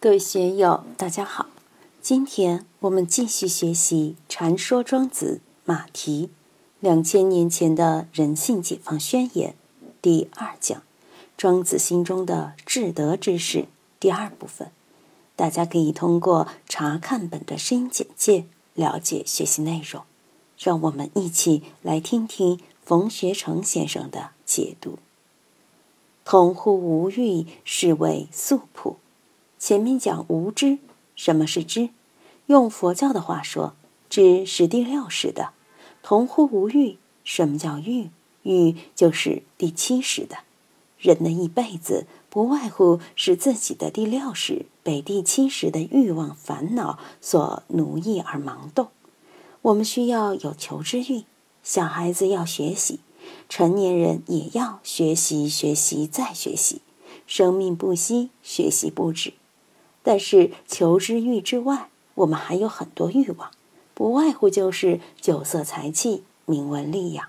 各位学友，大家好！今天我们继续学习《禅说庄子马蹄两千年前的人性解放宣言》第二讲“庄子心中的至德之士”第二部分。大家可以通过查看本的声音简介了解学习内容。让我们一起来听听冯学成先生的解读。同乎无欲，是谓素朴。前面讲无知，什么是知？用佛教的话说，知是第六识的。同乎无欲，什么叫欲？欲就是第七识的。人的一辈子，不外乎是自己的第六识被第七识的欲望烦恼所奴役而盲动。我们需要有求知欲，小孩子要学习，成年人也要学习，学习再学习，生命不息，学习不止。但是求知欲之外，我们还有很多欲望，不外乎就是酒色财气、名闻利养。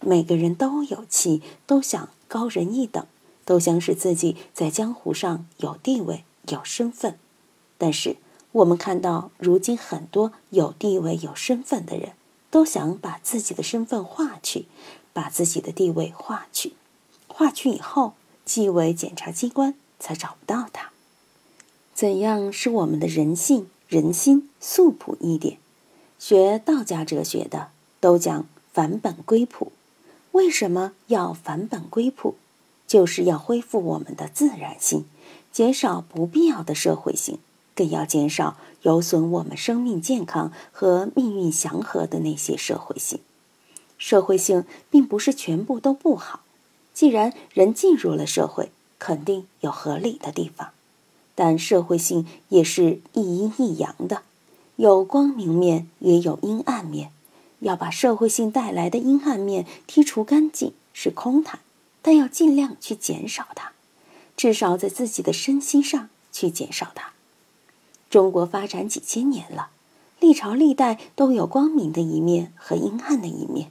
每个人都有气，都想高人一等，都想使自己在江湖上有地位、有身份。但是我们看到，如今很多有地位、有身份的人，都想把自己的身份划去，把自己的地位划去，划去以后，纪委检察机关才找不到他。怎样使我们的人性、人心素朴一点？学道家哲学的都讲返本归朴。为什么要返本归朴？就是要恢复我们的自然性，减少不必要的社会性，更要减少有损我们生命健康和命运祥和的那些社会性。社会性并不是全部都不好。既然人进入了社会，肯定有合理的地方。但社会性也是一阴一阳的，有光明面，也有阴暗面。要把社会性带来的阴暗面剔除干净是空谈，但要尽量去减少它，至少在自己的身心上去减少它。中国发展几千年了，历朝历代都有光明的一面和阴暗的一面，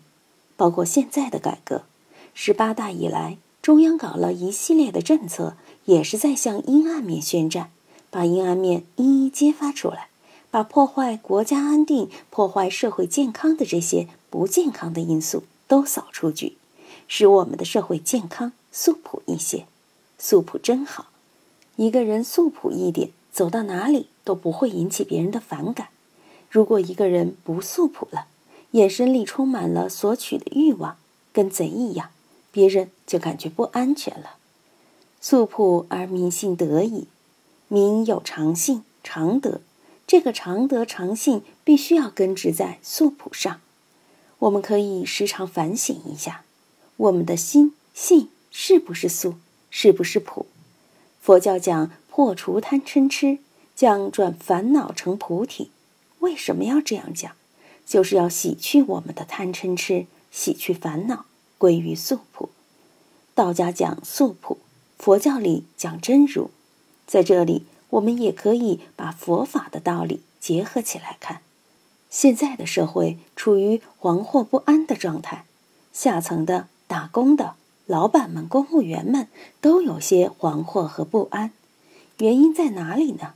包括现在的改革，十八大以来。中央搞了一系列的政策，也是在向阴暗面宣战，把阴暗面一一揭发出来，把破坏国家安定、破坏社会健康的这些不健康的因素都扫出去，使我们的社会健康素朴一些。素朴真好，一个人素朴一点，走到哪里都不会引起别人的反感。如果一个人不素朴了，眼神里充满了索取的欲望，跟贼一样。别人就感觉不安全了。素朴而民性得矣，民有常性常德，这个常德常性必须要根植在素朴上。我们可以时常反省一下，我们的心性是不是素，是不是朴？佛教讲破除贪嗔痴，讲转烦恼成菩提。为什么要这样讲？就是要洗去我们的贪嗔痴，洗去烦恼。归于素朴，道家讲素朴，佛教里讲真如，在这里我们也可以把佛法的道理结合起来看。现在的社会处于惶惑不安的状态，下层的打工的老板们、公务员们都有些惶惑和不安，原因在哪里呢？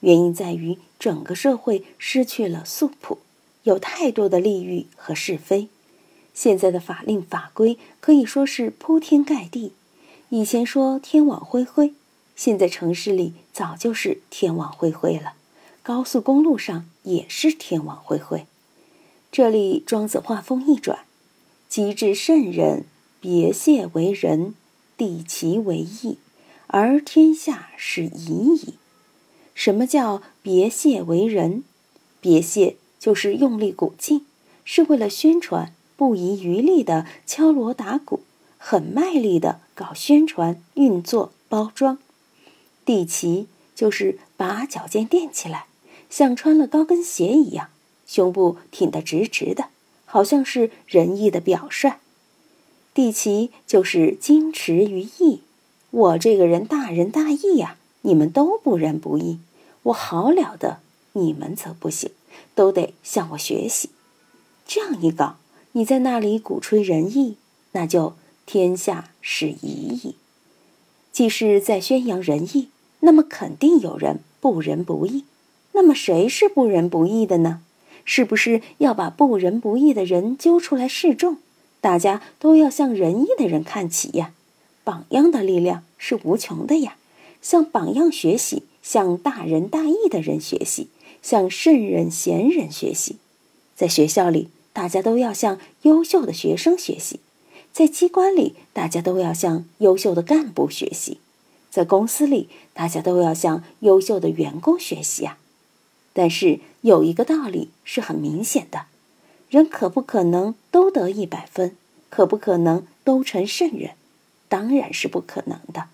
原因在于整个社会失去了素朴，有太多的利欲和是非。现在的法令法规可以说是铺天盖地，以前说天网恢恢，现在城市里早就是天网恢恢了，高速公路上也是天网恢恢。这里庄子话锋一转，机智圣人，别谢为仁，地其为义，而天下是夷矣。什么叫别谢为仁？别谢就是用力鼓劲，是为了宣传。不遗余力的敲锣打鼓，很卖力的搞宣传、运作、包装。地齐就是把脚尖垫起来，像穿了高跟鞋一样，胸部挺得直直的，好像是仁义的表率。地齐就是矜持于义，我这个人大仁大义呀，你们都不仁不义，我好了得，你们则不行，都得向我学习。这样一搞。你在那里鼓吹仁义，那就天下是夷矣。既是在宣扬仁义，那么肯定有人不仁不义。那么谁是不仁不义的呢？是不是要把不仁不义的人揪出来示众？大家都要向仁义的人看齐呀！榜样的力量是无穷的呀！向榜样学习，向大仁大义的人学习，向圣人贤人学习。在学校里，大家都要向优秀的学生学习；在机关里，大家都要向优秀的干部学习；在公司里，大家都要向优秀的员工学习啊！但是有一个道理是很明显的：人可不可能都得一百分？可不可能都成圣人？当然是不可能的。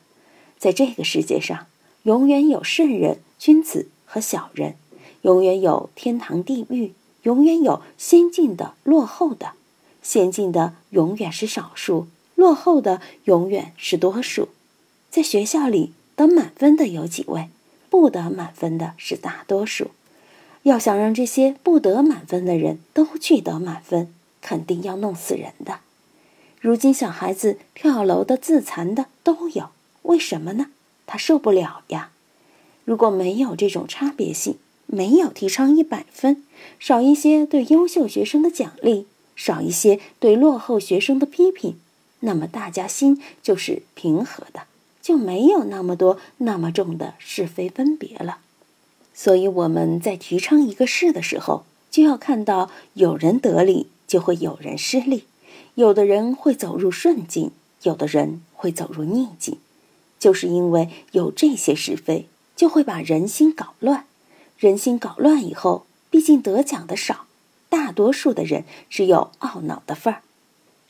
在这个世界上，永远有圣人、君子和小人，永远有天堂、地狱，永远有先进的、落后的。先进的永远是少数，落后的永远是多数。在学校里，得满分的有几位？不得满分的是大多数。要想让这些不得满分的人都去得满分，肯定要弄死人的。如今小孩子跳楼的、自残的都有，为什么呢？他受不了呀。如果没有这种差别性，没有提倡一百分，少一些对优秀学生的奖励，少一些对落后学生的批评，那么大家心就是平和的，就没有那么多那么重的是非分别了。所以我们在提倡一个事的时候，就要看到有人得利，就会有人失利；有的人会走入顺境，有的人会走入逆境。就是因为有这些是非，就会把人心搞乱。人心搞乱以后，毕竟得奖的少，大多数的人只有懊恼的份儿。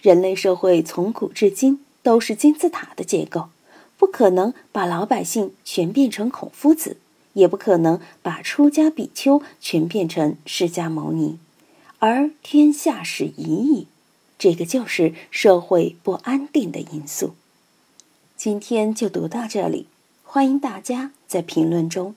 人类社会从古至今都是金字塔的结构，不可能把老百姓全变成孔夫子。也不可能把出家比丘全变成释迦牟尼，而天下是一矣，这个就是社会不安定的因素。今天就读到这里，欢迎大家在评论中